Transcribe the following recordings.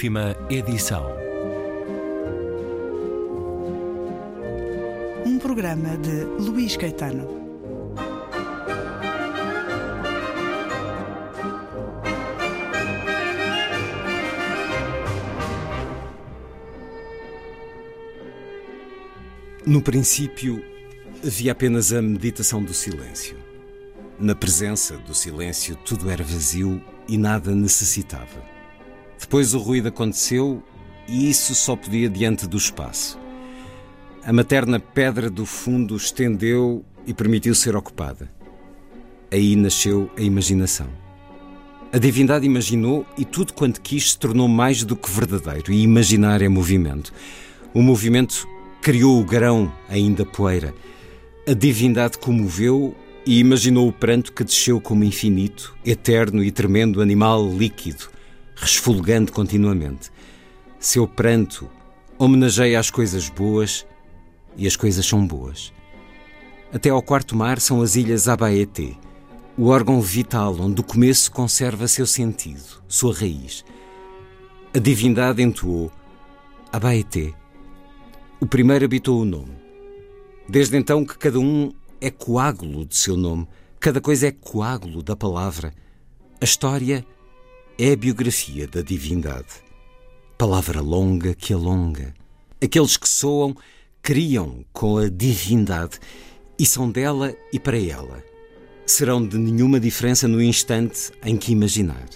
Última edição. Um programa de Luís Caetano. No princípio, havia apenas a meditação do silêncio. Na presença do silêncio, tudo era vazio e nada necessitava. Depois o ruído aconteceu e isso só podia diante do espaço. A materna pedra do fundo estendeu e permitiu ser ocupada. Aí nasceu a imaginação. A divindade imaginou e tudo quanto quis se tornou mais do que verdadeiro, e imaginar é movimento. O movimento criou o grão, ainda poeira. A divindade comoveu e imaginou o pranto que desceu como infinito, eterno e tremendo animal líquido, resfolgando continuamente. Seu pranto homenageia as coisas boas e as coisas são boas. Até ao quarto mar são as ilhas Abaeté, o órgão vital onde o começo conserva seu sentido, sua raiz. A divindade entoou Abaeté. O primeiro habitou o nome. Desde então que cada um é coágulo de seu nome, cada coisa é coágulo da palavra. A história é a biografia da divindade. Palavra longa que alonga. Aqueles que soam criam com a divindade e são dela e para ela. Serão de nenhuma diferença no instante em que imaginar.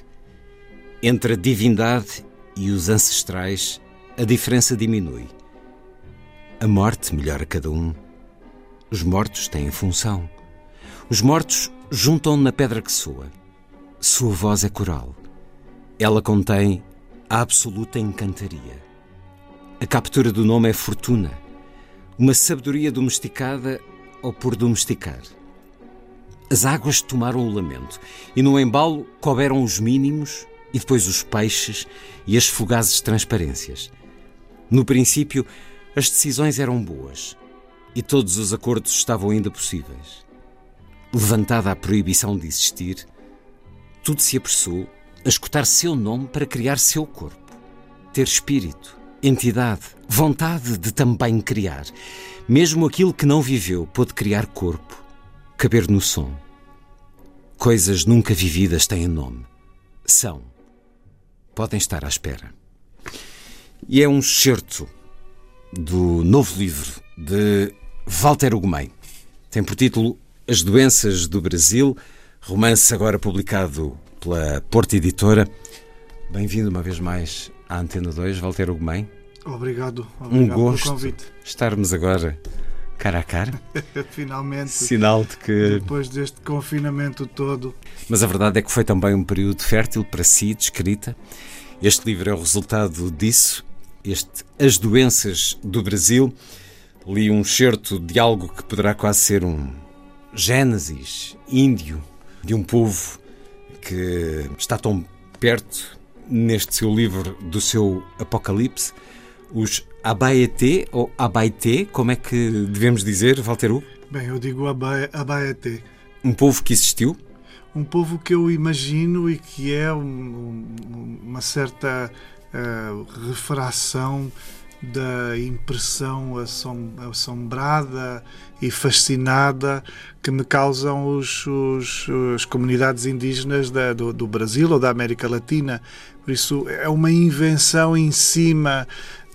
Entre a divindade e os ancestrais, a diferença diminui. A morte melhora cada um. Os mortos têm função. Os mortos juntam na pedra que soa. Sua voz é coral. Ela contém a absoluta encantaria. A captura do nome é fortuna, uma sabedoria domesticada ou por domesticar. As águas tomaram o lamento e no embalo couberam os mínimos e depois os peixes e as fugazes transparências. No princípio, as decisões eram boas e todos os acordos estavam ainda possíveis. Levantada a proibição de existir, tudo se apressou a escutar seu nome para criar seu corpo, ter espírito, entidade, vontade de também criar. Mesmo aquilo que não viveu pôde criar corpo, caber no som. Coisas nunca vividas têm nome. São. Podem estar à espera. E é um excerto do novo livro de Walter Ugumem. Tem por título As Doenças do Brasil, romance agora publicado pela Porta Editora. Bem-vindo uma vez mais à Antena 2, Walter Ugumem. Obrigado, Um obrigado gosto pelo convite. estarmos agora cara a cara. Finalmente, Sinal de que. depois deste confinamento todo, Mas a verdade é que foi também um período fértil para si, de escrita. Este livro é o resultado disso. Este As Doenças do Brasil. Li um certo de algo que poderá quase ser um gênesis índio de um povo que está tão perto neste seu livro do seu Apocalipse. Os Abaeté ou Abaité, como é que devemos dizer, Walter Hugo? bem, eu digo Abae- Abaeté. Um povo que existiu, Um povo que eu imagino e que é um- um- uma certa eh, refração da impressão assom- assombrada e fascinada que me causam os, os- as comunidades indígenas da- do, do Brasil ou da América Latina. Por isso, é uma invenção em cima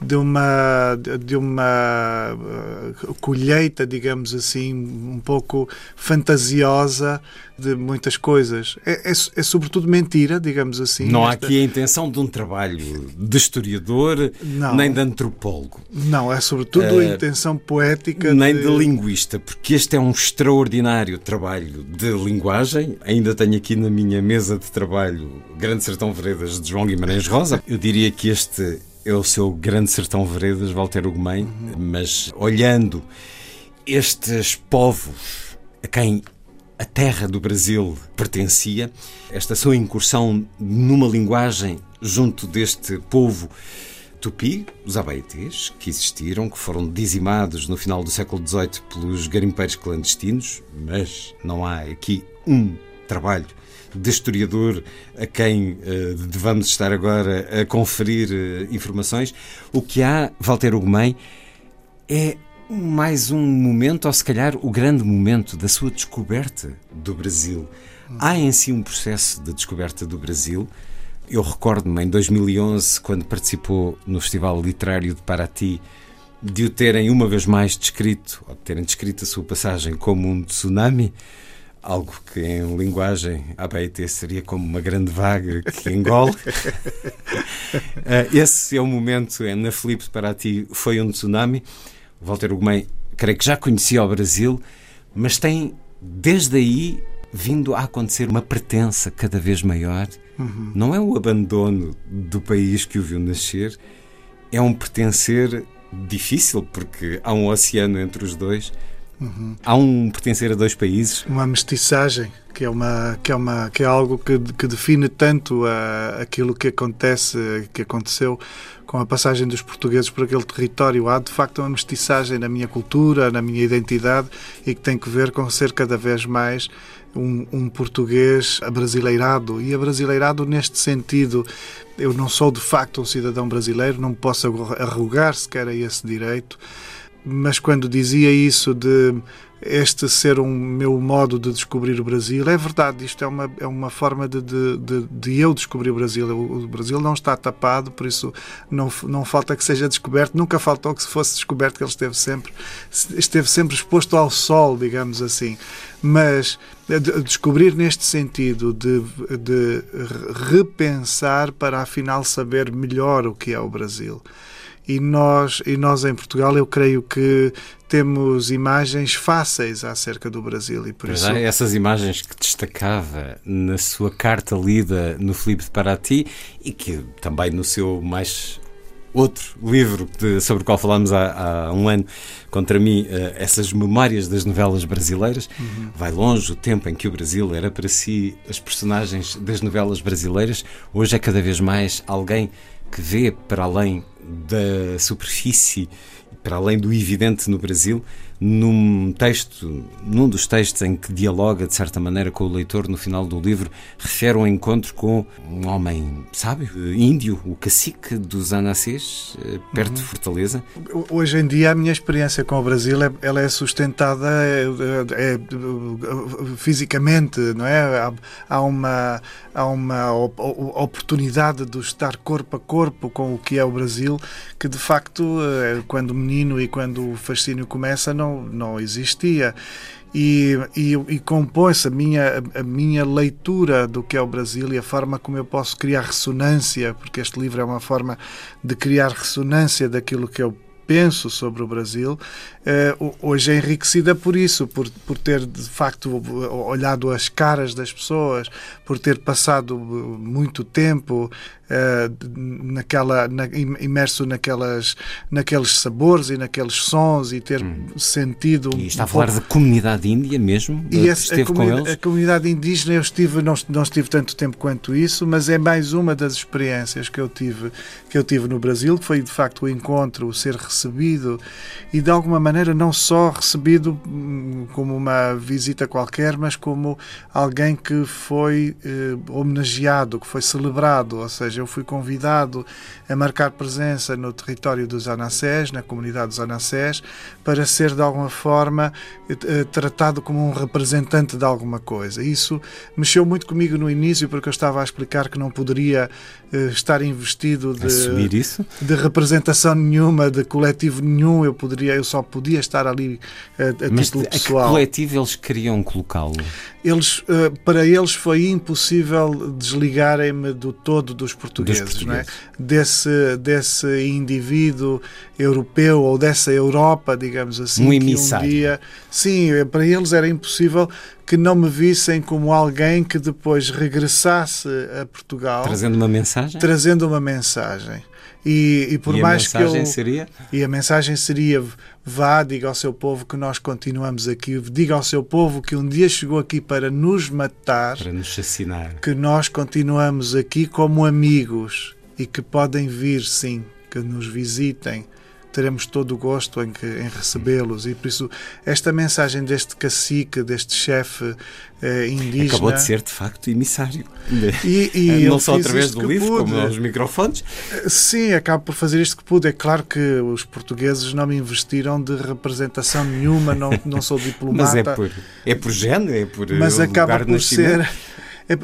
de uma, de uma eh, colheita, digamos assim, um pouco fantasiosa de muitas coisas. É, é, é sobretudo mentira, digamos assim. Não há Esta- aqui a intenção de um trabalho de historiador, Não. nem de antropólogo, Não, é sobretudo a Eh, intenção poética nem de... de linguista, porque este é um extraordinário trabalho de linguagem. Ainda tenho aqui na minha mesa de trabalho Grande Sertão Veredas de João Guimarães Rosa. Eu diria que este é o seu Grande Sertão Veredas, Walter Ugumem, mas olhando estes povos a quem a terra do Brasil pertencia, esta sua incursão numa linguagem junto deste povo tupi, os abaetés, que existiram, que foram dizimados no final do século XVIII pelos garimpeiros clandestinos, mas não há aqui um trabalho de historiador a quem uh, devamos estar agora a conferir uh, informações. O que há, Walter Ugumem, é mais um momento, ou se calhar o grande momento da sua descoberta do Brasil. Há em si um processo de descoberta do Brasil. Eu recordo-me em 2011, quando participou no Festival Literário de Paraty, de o terem uma vez mais descrito, ou de terem descrito a sua passagem como um tsunami, algo que em linguagem ABT seria como uma grande vaga que engole. Eh, esse é o momento, é, na Felipe de Paraty foi um tsunami. O Walter Ugumem, creio que já conhecia o Brasil, mas tem desde aí vindo a acontecer uma pertença cada vez maior. Uhum. Não é o abandono do país que o viu nascer, é um pertencer difícil, porque há um oceano entre os dois. Uhum. Há um pertencer a dois países. Uma mestiçagem, que é, uma, que é, uma, que é algo que, que define tanto a, aquilo que acontece, que aconteceu com a passagem dos portugueses por aquele território. Há de facto uma mestiçagem na minha cultura, na minha identidade e que tem que ver com ser cada vez mais um, um português abrasileirado. E abrasileirado neste sentido, eu não sou de facto um cidadão brasileiro, não posso arrogar sequer a esse direito, mas quando dizia isso de este ser um meu modo de descobrir o Brasil. É verdade, isto é uma, é uma forma de, de, de, de eu descobrir o Brasil. O, o, Brasil não está tapado, por isso não, não falta que seja descoberto. Nunca faltou que se fosse descoberto, que ele esteve sempre, esteve sempre exposto ao sol, digamos assim. Mas descobrir neste sentido de, de repensar para afinal saber melhor o que é o Brasil e nós, e nós em Portugal eu creio que temos imagens fáceis acerca do Brasil e por isso... É, essas imagens que destacava na sua carta lida no Filipe de Paraty e que também no seu mais outro livro de, sobre o qual falámos há, há, um ano, contra mim, uh, essas memórias das novelas brasileiras. Uhum. Vai longe o tempo em que o Brasil era para si as personagens das novelas brasileiras. Hoje é cada vez mais alguém que vê para além da superfície, para além do evidente no Brasil, num texto, num dos textos em que dialoga de certa maneira com o leitor no final do livro, refere um encontro com um homem sábio, índio, o cacique dos Anacês, eh, perto uhum. de Fortaleza. Hoje em dia a minha experiência com o Brasil é, ela é sustentada é, é, é, fisicamente, não é? Há, há uma há uma oportunidade de estar corpo a corpo com o que é o Brasil que de facto eh, quando menino e quando o fascínio começa não não, não existia. E, e, e compõe-se a minha, a minha leitura do que é o Brasil e a forma como eu posso criar ressonância, porque este livro é uma forma de criar ressonância daquilo que eu penso sobre o Brasil, uh, hoje é enriquecida por isso, por, por ter de facto olhado as caras das pessoas, por ter passado muito tempo naquela, na, imerso naquelas, naqueles sabores e naqueles sons e ter hum. sentido. E está um a falar pouco... da comunidade índia mesmo? E esse, a, com eles? a comunidade indígena eu estive, não, não estive tanto tempo quanto isso, mas é mais uma das experiências que eu tive, que eu tive no Brasil, que foi de facto o encontro, o ser recebido e de alguma maneira não só recebido hum, como uma visita qualquer, mas como alguém que foi eh, homenageado, que foi celebrado, ou seja, eu fui convidado a marcar presença no território dos Anassés, na comunidade dos Anassés, para ser de alguma forma eh, tratado como um representante de alguma coisa. Isso mexeu muito comigo no início, porque eu estava a explicar que não poderia eh, estar investido de, de representação nenhuma, de coletivo nenhum, eu, poderia, eu só podia estar ali a, eh, a Mas título a pessoal. que coletivo eles queriam colocá-lo? Eles, para eles foi impossível desligarem-me do todo dos portugueses, portugueses. É? desse, desse indivíduo europeu ou dessa Europa, digamos assim. Um emissário. Um dia, sim, para eles era impossível que não me vissem como alguém que depois regressasse a Portugal. Trazendo uma mensagem? Trazendo uma mensagem. E, e por e mais que eu. Seria? E a mensagem seria: vá, diga ao seu povo que nós continuamos aqui, diga ao seu povo que um dia chegou aqui para nos matar, para nos assassinar, que nós continuamos aqui como amigos e que podem vir, sim, que nos visitem teremos todo o gosto em, em recebê-los. E por isso, esta mensagem deste cacique, deste chefe eh, indígena. Acabou de ser, de facto, emissário. E, e Não só através do livro, pude. como aos microfones. Sim, acabo por fazer isto que pude. É claro que os portugueses não me investiram de representação nenhuma, não, não sou diplomata. Mas é por, é por género, é por mas eh, acaba por ser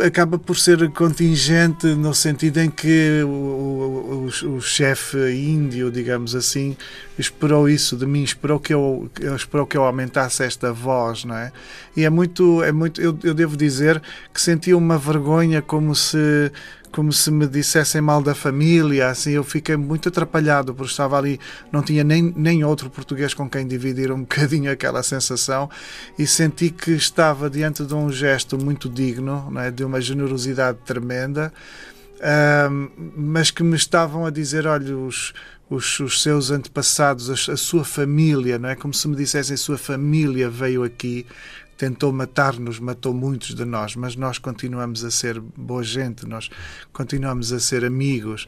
acaba por ser contingente no sentido em que o, o, o- chefe índio, digamos assim, esperou isso de mim, esperou que eu esperou que eu aumentasse esta voz, não é? E é muito é muito eu, eu devo dizer que senti uma vergonha como se como se me dissessem mal da família, assim, eu fiquei muito atrapalhado porque estava ali, não tinha nem, nem outro português com quem dividir um bocadinho aquela sensação e senti que estava diante de um gesto muito digno, é? de uma generosidade tremenda, mas que me estavam a dizer, olha, os, os, os seus antepassados, a, a sua família, não é? Como se me dissessem, a sua família veio aqui, tentou matar-nos, matou muitos de nós, mas nós continuamos a ser boa gente, nós continuamos a ser amigos.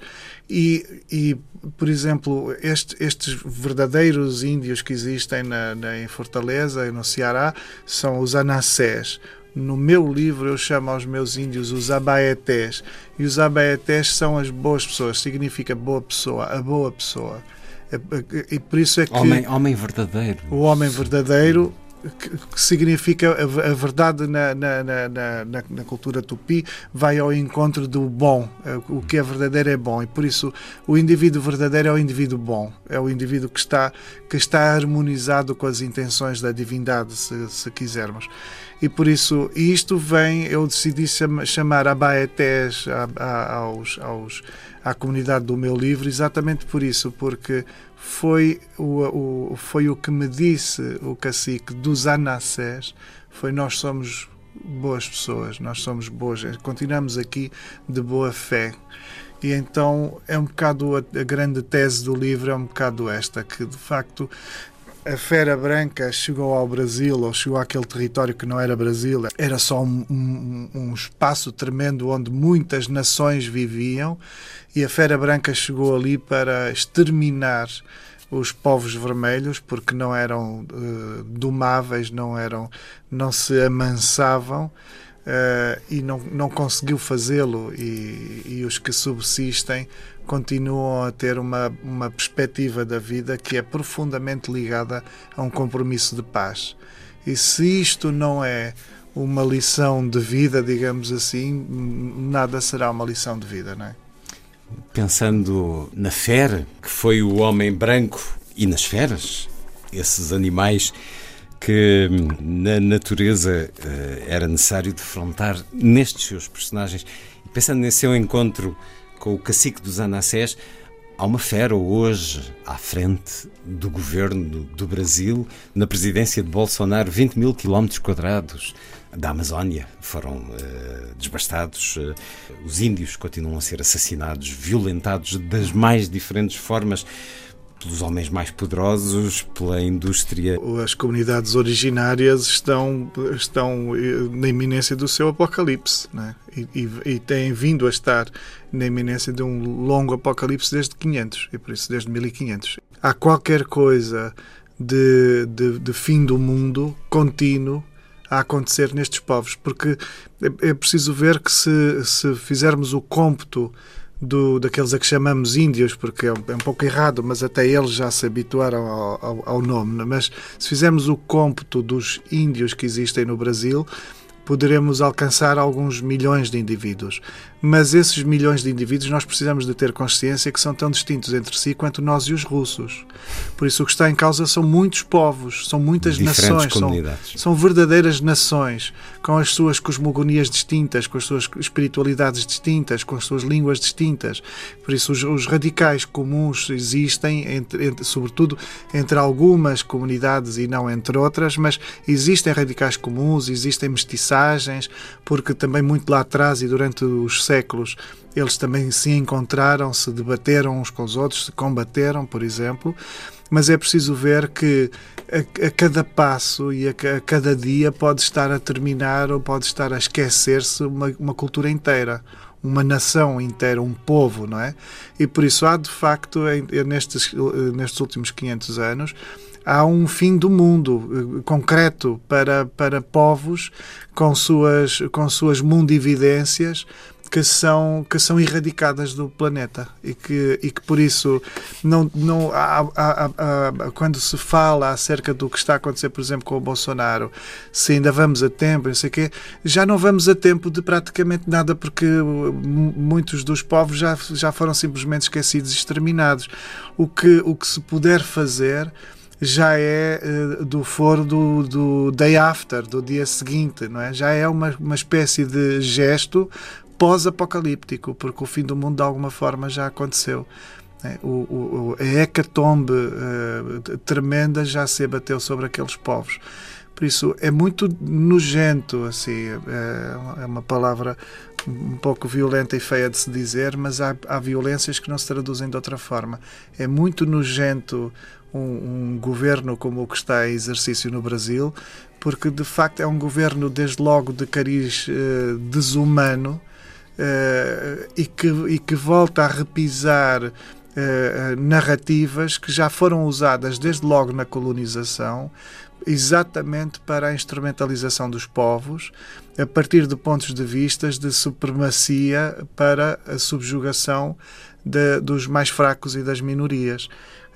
E, e por exemplo, este- estes verdadeiros índios que existem na, na- em Fortaleza e no Ceará são os anassés. No meu livro eu chamo aos meus índios os abaetés. E os abaetés são as boas pessoas, significa boa pessoa, a boa pessoa. E- E por isso é que Homem, homem verdadeiro. o homem verdadeiro que, significa a, ve- a verdade na, na, na, na- cultura tupi vai ao encontro do bom É, o que é verdadeiro é bom e por isso o indivíduo verdadeiro é o indivíduo bom é o indivíduo que está que está harmonizado com as intenções da divindade se, se quisermos. E por isso isto vem eu decidi chama- chamar Abaetés aos, aos à comunidade do meu livro exatamente por isso porque foi o, o, foi o que me disse o cacique dos anassés foi nós somos boas pessoas, nós somos boas, continuamos aqui de boa fé. E então é um bocado a, grande tese do livro, é um bocado esta, que de facto a Fera Branca chegou ao Brasil, ou chegou àquele território que não era Brasil, era só um, um- um espaço tremendo onde muitas nações viviam, e a Fera Branca chegou ali para exterminar os povos vermelhos porque não eram eh, domáveis, não eram, não se amansavam eh, e não, não conseguiu fazê-lo e, e os que subsistem continuam a ter uma, uma perspectiva da vida que é profundamente ligada a um compromisso de paz. E se isto não é uma lição de vida, digamos assim, nada será uma lição de vida, não é? Pensando na fera, que foi o homem branco, e nas feras, esses animais que hum, na natureza eh, era necessário defrontar nestes seus personagens. E pensando nesse seu encontro com o cacique dos Anassés, há uma fera hoje à frente do governo do Brasil, na presidência de Bolsonaro, 20 mil quilómetros quadrados da Amazónia foram eh, desbastados. eh, os índios continuam a ser assassinados, violentados das mais diferentes formas pelos homens mais poderosos, pela indústria. As comunidades originárias estão, estão eh, na iminência do seu apocalipse não é? e, e, e têm vindo a estar na iminência de um longo apocalipse desde 500 e por isso desde 1500. Há qualquer coisa de, de, de fim do mundo contínuo a acontecer nestes povos, porque é, é preciso ver que se, se fizermos o cômputo do, daqueles a que chamamos índios, porque é um, é um pouco errado, mas até eles já se habituaram ao, ao, ao nome. Mas se fizermos o cômputo dos índios que existem no Brasil, poderemos alcançar alguns milhões de indivíduos. Mas esses milhões de indivíduos nós precisamos de ter consciência que são tão distintos entre si quanto nós e os russos. Por isso o que está em causa são muitos povos, são muitas Diferentes nações, são, são verdadeiras nações, com as suas cosmogonias distintas, com as suas espiritualidades distintas, com as suas línguas distintas. Por isso, os, os radicais comuns existem, entre, entre- sobretudo entre algumas comunidades e não entre outras, mas existem radicais comuns, existem mestiçagens, porque também muito lá atrás e durante os séculos eles também se encontraram, se debateram uns com os outros, se combateram, por exemplo mas é preciso ver que a, a cada passo e a, a cada dia pode estar a terminar ou pode estar a esquecer-se uma, uma cultura inteira. uma nação inteira, um povo, não é? E por isso há, de facto, nestes, nestes últimos 500 anos, há um fim do mundo concreto para, para povos com suas, com suas mundividências que são, que são erradicadas do planeta e que, e que por isso não, não há, há, há, quando se fala acerca do que está a acontecer, por exemplo, com o Bolsonaro, se ainda vamos a tempo, não sei já não vamos a tempo de praticamente nada porque muitos dos povos já, já foram simplesmente esquecidos e exterminados. O que, o que se puder fazer já é uh, do foro do, do day after, do dia seguinte, não é? Já é uma, uma espécie de gesto pós-apocalíptico, porque o fim do mundo de alguma forma já aconteceu. É, o, o, a hecatombe uh, tremenda já se abateu sobre aqueles povos. Por isso é muito nojento, assim, é, é uma palavra um pouco violenta e feia de se dizer, mas há, há violências que não se traduzem de outra forma. É muito nojento um, um, governo como o que está em exercício no Brasil, porque de facto é um governo, desde logo, de cariz uh, desumano, e, que, e que volta a repisar uh, narrativas que já foram usadas desde logo na colonização, exatamente para a instrumentalização dos povos, a partir de pontos de vistas de supremacia para a subjugação de, dos mais fracos e das minorias.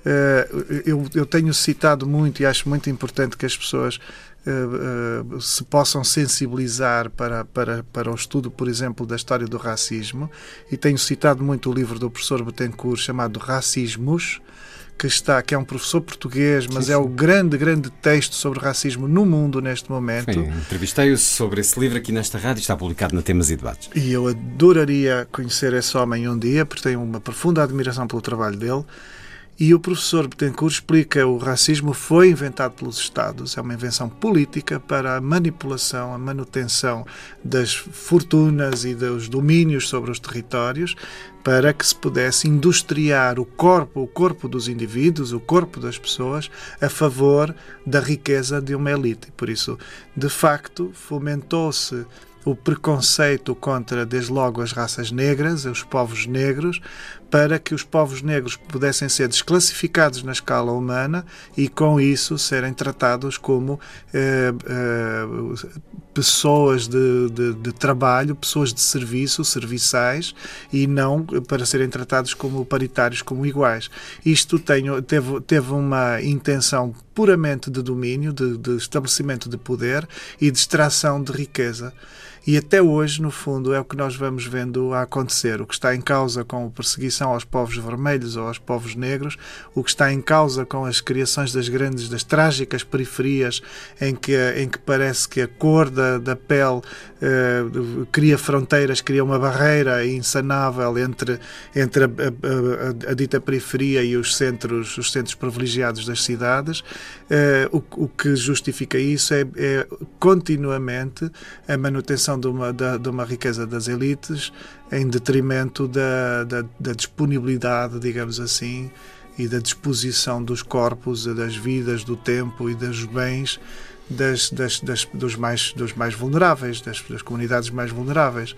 Uh, eu, eu, tenho citado muito e acho muito importante que as pessoas uh, uh, se possam sensibilizar para, para, para o estudo, por exemplo, da história do racismo, e tenho citado muito o livro do professor Betancourt chamado Racismos, que está, que é um professor português, mas sim, sim. é o grande, grande texto sobre racismo no mundo neste momento. Entrevistei-o sobre esse livro aqui nesta rádio, está publicado na Temas e Debates. E eu adoraria conhecer esse homem um dia, porque tenho uma profunda admiração pelo trabalho dele. E o professor Betancourt explica o racismo foi inventado pelos Estados, é uma invenção política para a manipulação, a manutenção das fortunas e dos domínios sobre os territórios, para que se pudesse industriar o corpo, o corpo dos indivíduos, o corpo das pessoas, a favor da riqueza de uma elite. Por isso, de facto, fomentou-se o preconceito contra, desde logo, as raças negras, os povos negros, para que os povos negros pudessem ser desclassificados na escala humana e, com isso, serem tratados como eh, eh, pessoas de, de, de, trabalho, pessoas de serviço, serviçais, e não para serem tratados como paritários, como iguais. Isto teve, teve uma intenção puramente de domínio, de, de estabelecimento de poder e de extração de riqueza. E até hoje, no fundo, é o que nós vamos vendo a acontecer. O que está em causa com a perseguição aos povos vermelhos ou aos povos negros, o que está em causa com as criações das grandes, das trágicas periferias, em que, em que parece que a cor da, da pele eh, cria fronteiras, cria uma barreira insanável entre, entre a, a, a, a, dita periferia e os centros, os centros privilegiados das cidades. Eh, o, o que justifica isso é, é continuamente a manutenção de uma, da, de uma riqueza das elites em detrimento da, da, da disponibilidade, digamos assim, e da disposição dos corpos, das vidas, do tempo e dos bens das, das, das, dos, mais, dos mais vulneráveis, das, das comunidades mais vulneráveis.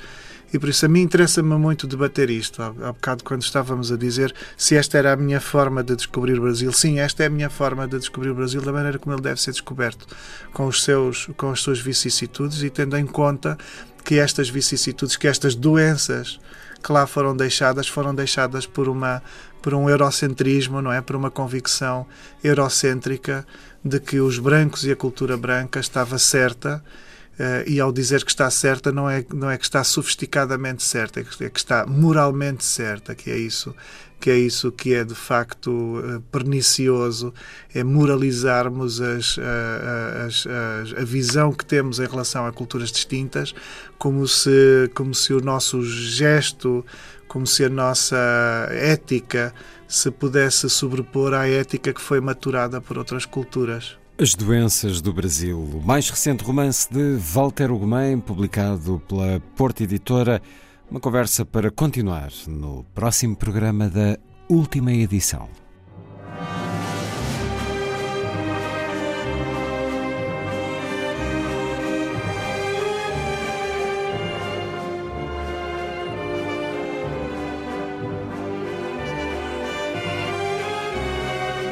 E por isso a mim interessa-me muito debater isto. Há, bocado, quando estávamos a dizer se esta era a minha forma de descobrir o Brasil, sim, esta é a minha forma de descobrir o Brasil da maneira como ele deve ser descoberto, com, os seus, com as suas vicissitudes e tendo em conta que estas vicissitudes, que estas doenças que lá foram deixadas, foram deixadas por uma por um eurocentrismo, não é? Por uma convicção eurocêntrica de que os brancos e a cultura branca estava certa e ao dizer que está certa não é não é que está sofisticadamente certa é que, é que está moralmente certa que é isso que é isso que é de facto uh, pernicioso é moralizarmos as, uh, as, as, a visão que temos em relação a culturas distintas como se como se o nosso gesto como se a nossa ética se pudesse sobrepor à ética que foi maturada por outras culturas as Doenças do Brasil, o mais recente romance de Walter Ugumem, publicado pela Porta Editora. Uma conversa para continuar no próximo programa da última edição.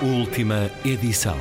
Última edição.